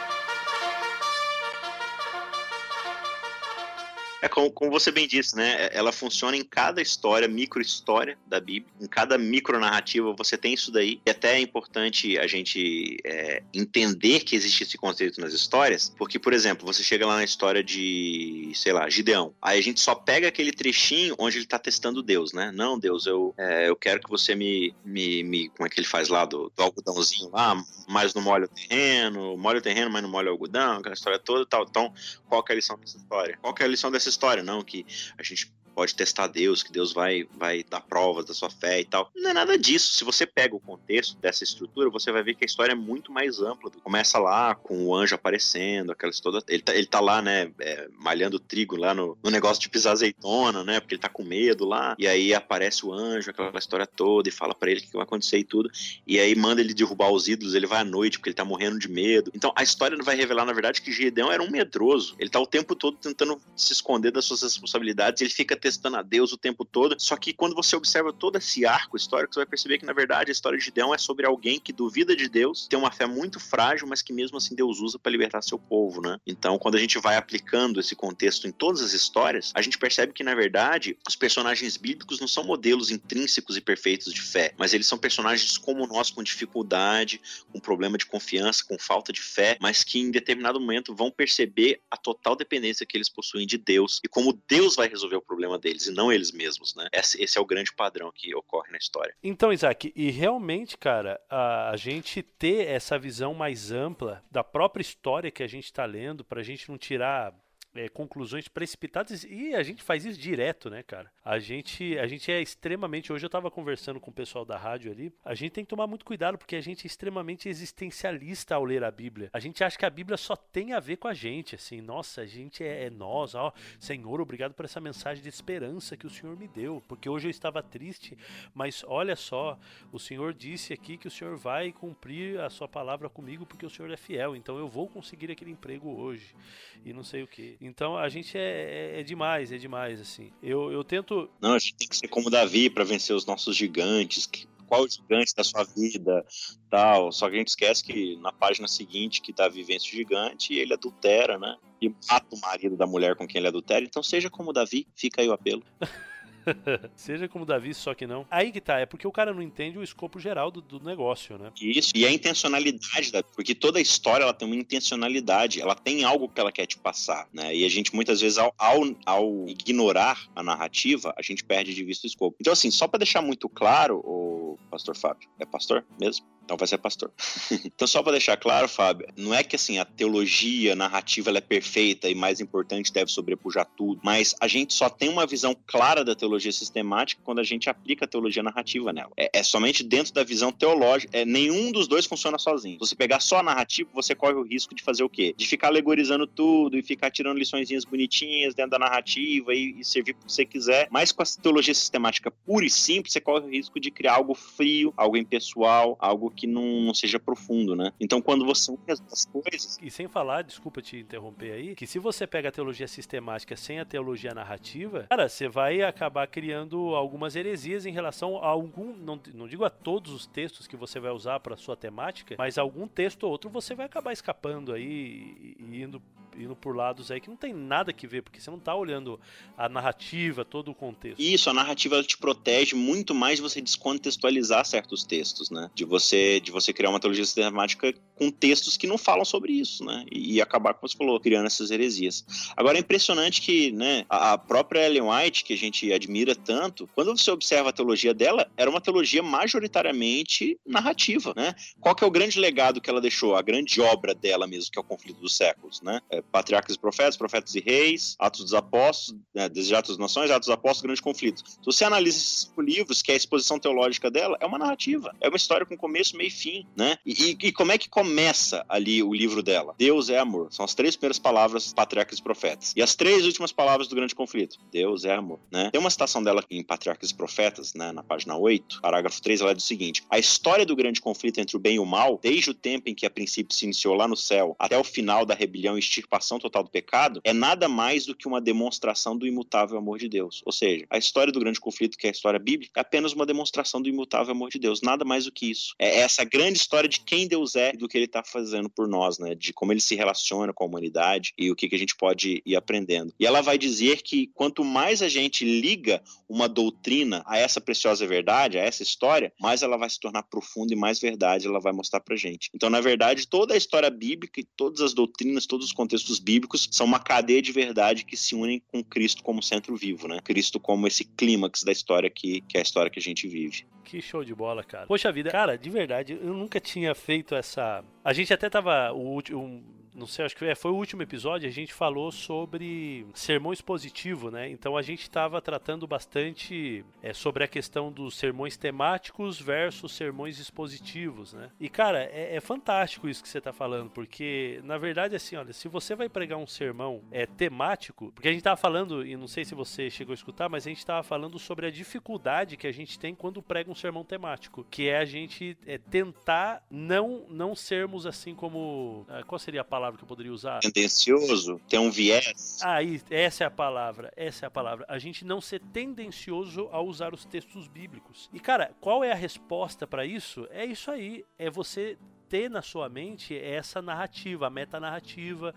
É como, como, você bem disse, né? É, ela funciona em cada história, micro-história da Bíblia. Em cada micro-narrativa você tem isso daí. E até é importante a gente é, entender que existe esse conceito nas histórias, porque, por exemplo, você chega lá na história de, sei lá, Gideão. Aí a gente só pega aquele trechinho onde ele tá testando Deus, né? Não, Deus, eu, é, eu quero que você me, me, me, Como é que ele faz lá do, do algodãozinho lá? Mas não molha o terreno, molha o terreno, mas não molha o algodão, aquela história toda e tal. Então, qual é a lição dessa história? Qual é a lição dessa história, não, que a gente pode testar Deus, que Deus vai, vai dar provas da sua fé e tal. Não é nada disso. Se você pega o contexto dessa estrutura, você vai ver que a história é muito mais ampla. Começa lá com o anjo aparecendo, aquelas toda. Ele tá, ele tá lá, né, é, malhando trigo lá no, no, negócio de pisar azeitona, né, porque ele tá com medo lá. E aí aparece o anjo, aquela história toda, e fala para ele o que vai acontecer e tudo. E aí manda ele derrubar os ídolos, ele vai à noite porque ele tá morrendo de medo. Então a história vai revelar, na verdade, que Gideão era um medroso. Ele tá o tempo todo tentando se esconder das suas responsabilidades, ele fica testando a Deus o tempo todo. Só que quando você observa todo esse arco histórico, você vai perceber que, na verdade, a história de Gideão é sobre alguém que duvida de Deus, tem uma fé muito frágil, mas que mesmo assim Deus usa para libertar seu povo, né? Então, quando a gente vai aplicando esse contexto em todas as histórias, a gente percebe que, na verdade, os personagens bíblicos não são modelos intrínsecos e perfeitos de fé, mas eles são personagens como nós, com dificuldade, com problema de confiança, com falta de fé, mas que em determinado momento vão perceber a total dependência que eles possuem de Deus e como Deus vai resolver o problema deles e não eles mesmos, né? Esse, esse é o grande padrão que ocorre na história. Então, Isaac, e realmente, cara, a, a gente ter essa visão mais ampla da própria história que a gente está lendo, para a gente não tirar é, conclusões precipitadas e a gente faz isso direto, né, cara? A gente, a gente é extremamente. Hoje eu tava conversando com o pessoal da rádio ali. A gente tem que tomar muito cuidado porque a gente é extremamente existencialista ao ler a Bíblia. A gente acha que a Bíblia só tem a ver com a gente, assim. Nossa, a gente é, é nós, ó. Senhor, obrigado por essa mensagem de esperança que o Senhor me deu, porque hoje eu estava triste, mas olha só, o Senhor disse aqui que o Senhor vai cumprir a sua palavra comigo porque o Senhor é fiel. Então eu vou conseguir aquele emprego hoje e não sei o que. Então a gente é, é, é, demais, é demais, assim. Eu, eu tento. Não, a gente tem que ser como Davi para vencer os nossos gigantes. Que, qual o gigante da sua vida, tal. Só que a gente esquece que na página seguinte que Davi vence o gigante ele adultera, né? E mata o marido da mulher com quem ele adultera. Então seja como Davi, fica aí o apelo. Seja como Davi, só que não. Aí que tá, é porque o cara não entende o escopo geral do, do negócio, né? Isso, e a intencionalidade, da, porque toda a história ela tem uma intencionalidade, ela tem algo que ela quer te passar, né? E a gente muitas vezes, ao, ao, ao ignorar a narrativa, a gente perde de vista o escopo. Então, assim, só para deixar muito claro, o pastor Fábio, é pastor mesmo? Então vai ser pastor. então, só para deixar claro, Fábio, não é que assim a teologia a narrativa ela é perfeita e mais importante deve sobrepujar tudo, mas a gente só tem uma visão clara da teologia sistemática quando a gente aplica a teologia narrativa nela. É, é somente dentro da visão teológica. É, nenhum dos dois funciona sozinho. Se você pegar só a narrativa, você corre o risco de fazer o quê? De ficar alegorizando tudo e ficar tirando liçõezinhas bonitinhas dentro da narrativa e, e servir para que você quiser. Mas com a teologia sistemática pura e simples, você corre o risco de criar algo frio, algo impessoal, algo que não, não seja profundo, né? Então, quando você une as coisas. E sem falar, desculpa te interromper aí, que se você pega a teologia sistemática sem a teologia narrativa, cara, você vai acabar criando algumas heresias em relação a algum. Não, não digo a todos os textos que você vai usar para sua temática, mas algum texto ou outro você vai acabar escapando aí e indo indo por lados aí que não tem nada que ver, porque você não tá olhando a narrativa, todo o contexto. Isso, a narrativa te protege muito mais de você descontextualizar certos textos, né? De você, de você criar uma teologia sistemática com textos que não falam sobre isso, né? E, e acabar, como você falou, criando essas heresias. Agora é impressionante que, né, a própria Ellen White, que a gente admira tanto, quando você observa a teologia dela, era uma teologia majoritariamente narrativa, né? Qual que é o grande legado que ela deixou, a grande obra dela mesmo, que é o conflito dos séculos, né? Patriarcas e Profetas, Profetas e Reis, Atos dos Apóstolos, né, Desejados das Nações, Atos dos Apóstolos, Grande Conflito. Se você analisa esses livros, que é a exposição teológica dela, é uma narrativa, é uma história com começo, meio e fim, né? E, e, e como é que começa ali o livro dela? Deus é amor. São as três primeiras palavras Patriarcas e Profetas. E as três últimas palavras do Grande Conflito. Deus é amor, né? Tem uma citação dela em Patriarcas e Profetas, né, na página 8, parágrafo 3, ela diz o seguinte: A história do grande conflito entre o bem e o mal, desde o tempo em que a princípio se iniciou lá no céu, até o final da rebelião extirpação total do pecado, é nada mais do que uma demonstração do imutável amor de Deus. Ou seja, a história do grande conflito, que é a história bíblica, é apenas uma demonstração do imutável amor de Deus. Nada mais do que isso. É essa grande história de quem Deus é e do que ele está fazendo por nós, né? De como ele se relaciona com a humanidade e o que, que a gente pode ir aprendendo. E ela vai dizer que quanto mais a gente liga uma doutrina a essa preciosa verdade, a essa história, mais ela vai se tornar profunda e mais verdade ela vai mostrar pra gente. Então, na verdade, toda a história bíblica e todas as doutrinas, todos os contextos bíblicos são uma cadeia de verdade que se unem com Cristo como centro vivo, né? Cristo como esse clímax da história que, que é a história que a gente vive. Que show de bola, cara. Poxa vida, cara, de verdade, eu nunca tinha feito essa. A gente até tava. O último não sei, acho que é, foi o último episódio, a gente falou sobre sermão expositivo, né? Então a gente estava tratando bastante é, sobre a questão dos sermões temáticos versus sermões expositivos, né? E cara, é, é fantástico isso que você está falando, porque na verdade, assim, olha, se você vai pregar um sermão é, temático, porque a gente estava falando, e não sei se você chegou a escutar, mas a gente estava falando sobre a dificuldade que a gente tem quando prega um sermão temático, que é a gente é, tentar não, não sermos assim como. Ah, qual seria a palavra? Palavra que eu poderia usar? Tendencioso? Tem um viés? Ah, essa é a palavra. Essa é a palavra. A gente não ser tendencioso a usar os textos bíblicos. E, cara, qual é a resposta para isso? É isso aí. É você ter na sua mente essa narrativa, a metanarrativa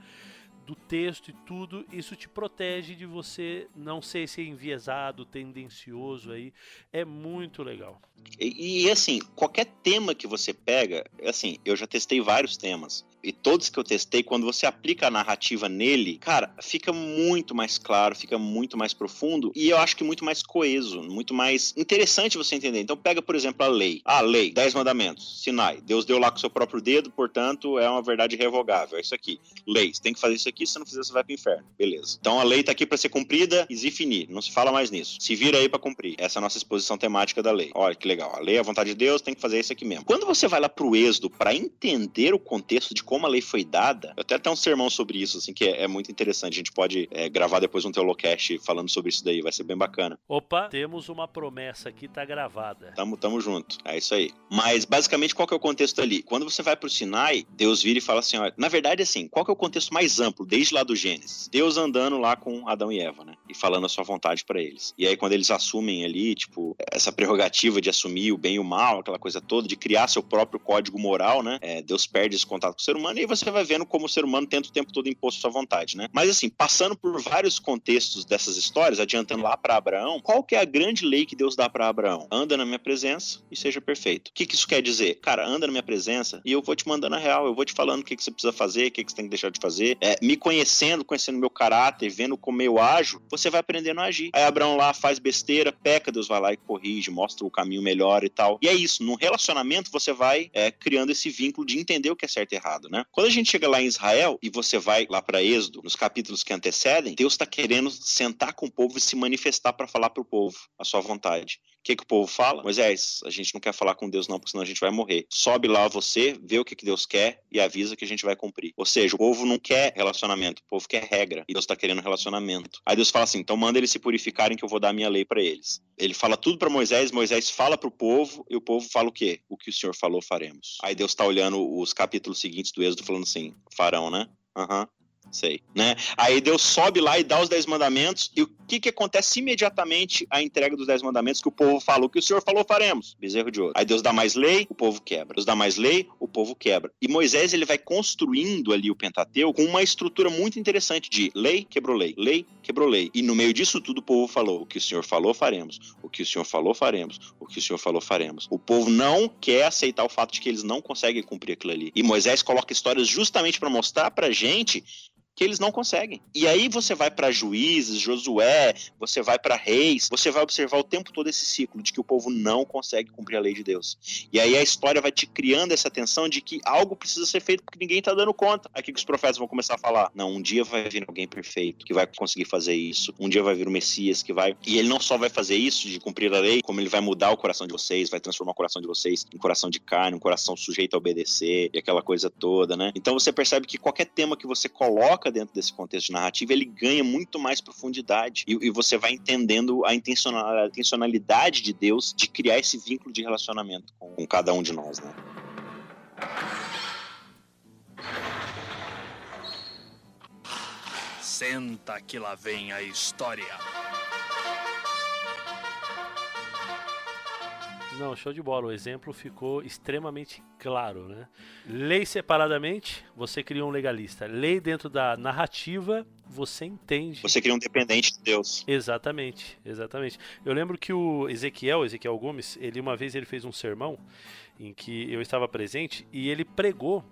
do texto e tudo, isso te protege de você não ser esse enviesado, tendencioso aí. É muito legal. E, e, assim, qualquer tema que você pega, assim, eu já testei vários temas. E todos que eu testei, quando você aplica a narrativa nele, cara, fica muito mais claro, fica muito mais profundo e eu acho que muito mais coeso, muito mais interessante você entender. Então, pega, por exemplo, a lei. Ah, lei, dez mandamentos, Sinai. Deus deu lá com o seu próprio dedo, portanto, é uma verdade irrevogável. É isso aqui. Lei, você tem que fazer isso aqui, se não fizer, você vai pro inferno. Beleza. Então, a lei tá aqui para ser cumprida e finir. Não se fala mais nisso. Se vira aí para cumprir. Essa é a nossa exposição temática da lei. Olha que legal. A lei é a vontade de Deus, tem que fazer isso aqui mesmo. Quando você vai lá pro Êxodo para entender o contexto de como a lei foi dada, eu até tenho um sermão sobre isso, assim, que é, é muito interessante. A gente pode é, gravar depois um Teolocast falando sobre isso daí, vai ser bem bacana. Opa, temos uma promessa aqui, tá gravada. Tamo, tamo junto, é isso aí. Mas, basicamente, qual que é o contexto ali? Quando você vai pro Sinai, Deus vira e fala assim, ó, na verdade, assim, qual que é o contexto mais amplo desde lá do Gênesis. Deus andando lá com Adão e Eva, né? E falando a sua vontade para eles. E aí quando eles assumem ali, tipo, essa prerrogativa de assumir o bem e o mal, aquela coisa toda, de criar seu próprio código moral, né? É, Deus perde esse contato com o ser humano e aí você vai vendo como o ser humano tenta o tempo todo impor sua vontade, né? Mas assim, passando por vários contextos dessas histórias, adiantando lá para Abraão, qual que é a grande lei que Deus dá para Abraão? Anda na minha presença e seja perfeito. O que, que isso quer dizer? Cara, anda na minha presença e eu vou te mandando a real, eu vou te falando o que, que você precisa fazer, o que, que você tem que deixar de fazer. É, me conhecendo, conhecendo meu caráter, vendo como eu ajo, você vai aprendendo a agir. Aí Abraão lá faz besteira, peca, Deus vai lá e corrige, mostra o caminho melhor e tal. E é isso, num relacionamento você vai é, criando esse vínculo de entender o que é certo e errado, né? Quando a gente chega lá em Israel e você vai lá para Êxodo, nos capítulos que antecedem, Deus está querendo sentar com o povo e se manifestar para falar para o povo a sua vontade. O que, que o povo fala? Moisés, a gente não quer falar com Deus não, porque senão a gente vai morrer. Sobe lá você, vê o que, que Deus quer e avisa que a gente vai cumprir. Ou seja, o povo não quer relacionamento, o povo quer regra. E Deus está querendo relacionamento. Aí Deus fala assim, então manda eles se purificarem que eu vou dar a minha lei para eles. Ele fala tudo para Moisés, Moisés fala para o povo e o povo fala o quê? O que o Senhor falou faremos. Aí Deus está olhando os capítulos seguintes do Êxodo falando assim, farão, né? Aham. Uhum sei, né? Aí Deus sobe lá e dá os dez mandamentos e o que que acontece imediatamente a entrega dos dez mandamentos que o povo falou, que o Senhor falou faremos, bezerro de ouro. Aí Deus dá mais lei, o povo quebra. Deus dá mais lei, o povo quebra. E Moisés ele vai construindo ali o Pentateuco com uma estrutura muito interessante de lei, quebrou lei, lei, quebrou lei. E no meio disso tudo o povo falou, o que o Senhor falou faremos, o que o Senhor falou faremos, o que o Senhor falou faremos. O povo não quer aceitar o fato de que eles não conseguem cumprir aquilo ali. E Moisés coloca histórias justamente para mostrar pra gente que eles não conseguem. E aí você vai para Juízes, Josué, você vai para Reis, você vai observar o tempo todo esse ciclo de que o povo não consegue cumprir a lei de Deus. E aí a história vai te criando essa tensão de que algo precisa ser feito porque ninguém está dando conta. Aqui que os profetas vão começar a falar: não, um dia vai vir alguém perfeito que vai conseguir fazer isso. Um dia vai vir o Messias que vai. E ele não só vai fazer isso de cumprir a lei, como ele vai mudar o coração de vocês, vai transformar o coração de vocês em coração de carne, um coração sujeito a obedecer e aquela coisa toda, né? Então você percebe que qualquer tema que você coloca coloca dentro desse contexto de ele ganha muito mais profundidade. E, e você vai entendendo a intencionalidade de Deus de criar esse vínculo de relacionamento com, com cada um de nós, né? Senta que lá vem a história. Não, show de bola. O exemplo ficou extremamente claro, né? Lei separadamente, você cria um legalista. Lei dentro da narrativa, você entende. Você cria um dependente de Deus. Exatamente, exatamente. Eu lembro que o Ezequiel, Ezequiel Gomes, ele uma vez ele fez um sermão em que eu estava presente e ele pregou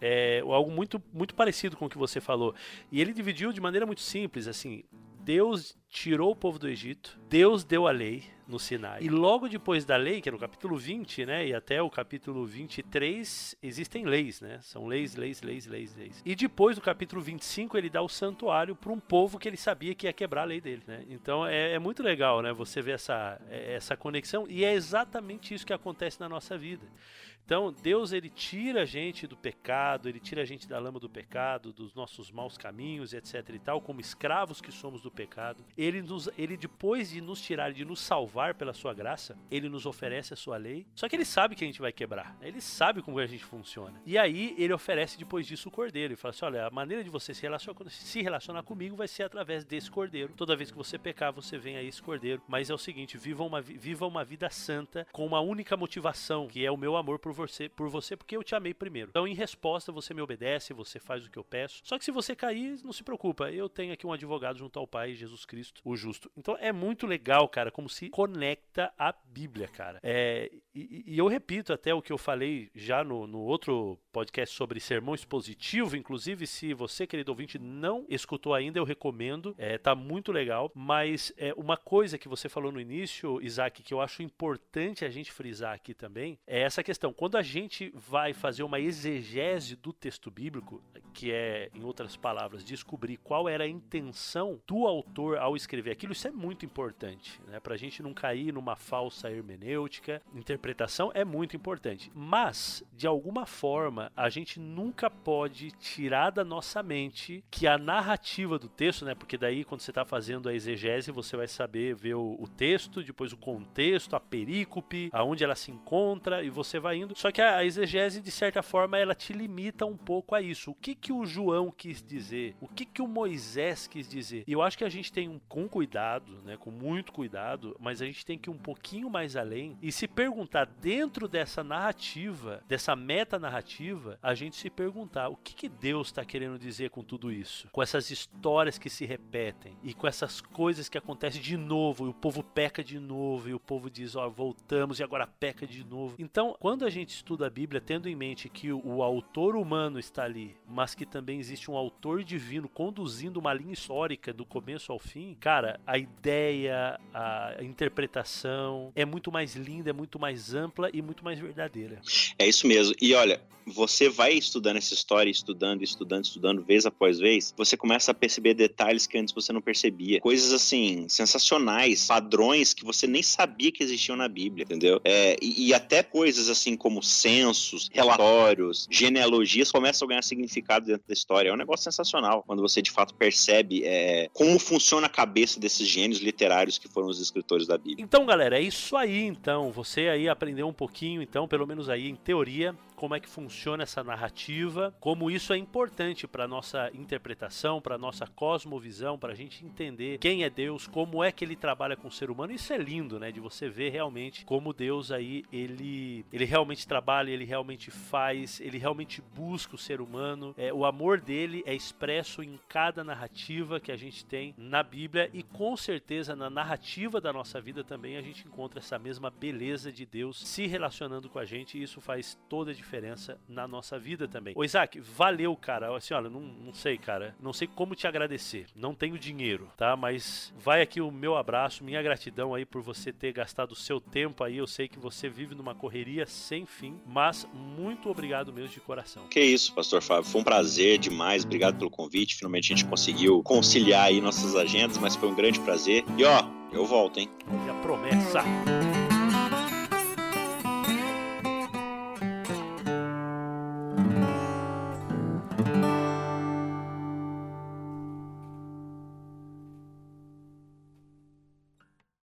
é, algo muito, muito parecido com o que você falou. E ele dividiu de maneira muito simples, assim, Deus tirou o povo do Egito, Deus deu a lei no Sinai. E logo depois da lei, que é no capítulo 20, né, e até o capítulo 23, existem leis, né? São leis, leis, leis, leis, leis. E depois do capítulo 25, ele dá o santuário para um povo que ele sabia que ia quebrar a lei dele, né? Então é, é muito legal, né, você ver essa, é, essa conexão e é exatamente isso que acontece na nossa vida. Então, Deus ele tira a gente do pecado, ele tira a gente da lama do pecado, dos nossos maus caminhos, etc e tal, como escravos que somos do pecado. Ele nos ele depois de nos tirar, de nos salvar pela sua graça, ele nos oferece a sua lei. Só que ele sabe que a gente vai quebrar. Ele sabe como a gente funciona. E aí ele oferece depois disso o cordeiro e fala assim: "Olha, a maneira de você se relacionar, se relacionar comigo vai ser através desse cordeiro. Toda vez que você pecar, você vem a esse cordeiro, mas é o seguinte, viva uma viva uma vida santa com uma única motivação, que é o meu amor por você, por você porque eu te amei primeiro. Então, em resposta, você me obedece, você faz o que eu peço. Só que se você cair, não se preocupa, eu tenho aqui um advogado junto ao Pai, Jesus Cristo, o justo. Então, é muito legal, cara, como se conecta a Bíblia, cara. É, e, e, eu repito até o que eu falei já no, no outro podcast sobre sermão expositivo, inclusive, se você, querido ouvinte, não escutou ainda, eu recomendo, é, tá muito legal. Mas é, uma coisa que você falou no início, Isaac, que eu acho importante a gente frisar aqui também, é essa questão. Quando a gente vai fazer uma exegese do texto bíblico, que é, em outras palavras, descobrir qual era a intenção do autor ao escrever aquilo, isso é muito importante, né? Para a gente não cair numa falsa hermenêutica, interpretação interpretação é muito importante. Mas, de alguma forma, a gente nunca pode tirar da nossa mente que a narrativa do texto, né? Porque daí, quando você está fazendo a exegese, você vai saber ver o, o, texto, depois o contexto, a perícope, aonde ela se encontra, e você vai indo. Só que a, a exegese, de certa forma, ela te limita um pouco a isso. O que, que o João quis dizer? O que, que o Moisés quis dizer? E eu acho que a gente tem um com cuidado, né? Com muito cuidado, mas a gente tem que ir um pouquinho mais além e se perguntar dentro dessa narrativa, dessa meta narrativa, a gente se perguntar o que, que Deus está querendo dizer com tudo isso, com essas histórias que se repetem e com essas coisas que acontecem de novo e o povo peca de novo e o povo diz ó voltamos e agora peca de novo. Então quando a gente estuda a Bíblia tendo em mente que o autor humano está ali, mas que também existe um autor divino conduzindo uma linha histórica do começo ao fim, cara, a ideia, a interpretação é muito mais linda, é muito mais ampla e muito mais verdadeira. É isso mesmo. E olha, você vai estudando essa história, estudando, estudando, estudando, vez após vez, você começa a perceber detalhes que antes você não percebia. Coisas assim, sensacionais, padrões que você nem sabia que existiam na Bíblia, entendeu? É, e, e, até coisas assim como censos, relatórios, genealogias começam a ganhar significado dentro da história. É um negócio sensacional quando você de fato percebe é, como funciona a cabeça desses gênios literários que foram os escritores da Bíblia. Então, galera, é isso aí então. Você aí aprendeu um pouquinho, então, pelo menos aí em teoria, como é que funciona essa narrativa, como isso é importante para nossa interpretação, para nossa cosmovisão, para a gente entender quem é Deus, como é que ele trabalha com o ser humano. Isso é lindo, né? De você ver realmente como Deus aí ele ele realmente trabalha, ele realmente faz, ele realmente busca o ser humano. É, o amor dele é expresso em cada narrativa que a gente tem na Bíblia e com certeza na narrativa da nossa vida também a gente encontra essa mesma beleza de Deus se relacionando com a gente e isso faz toda a diferença diferença na nossa vida também. Ô Isaac, valeu, cara. Assim, olha, não, não sei, cara. Não sei como te agradecer. Não tenho dinheiro, tá? Mas vai aqui o meu abraço, minha gratidão aí por você ter gastado o seu tempo aí. Eu sei que você vive numa correria sem fim, mas muito obrigado mesmo de coração. Que isso, pastor Fábio. Foi um prazer demais. Obrigado pelo convite. Finalmente a gente conseguiu conciliar aí nossas agendas, mas foi um grande prazer. E ó, eu volto, hein? E a promessa.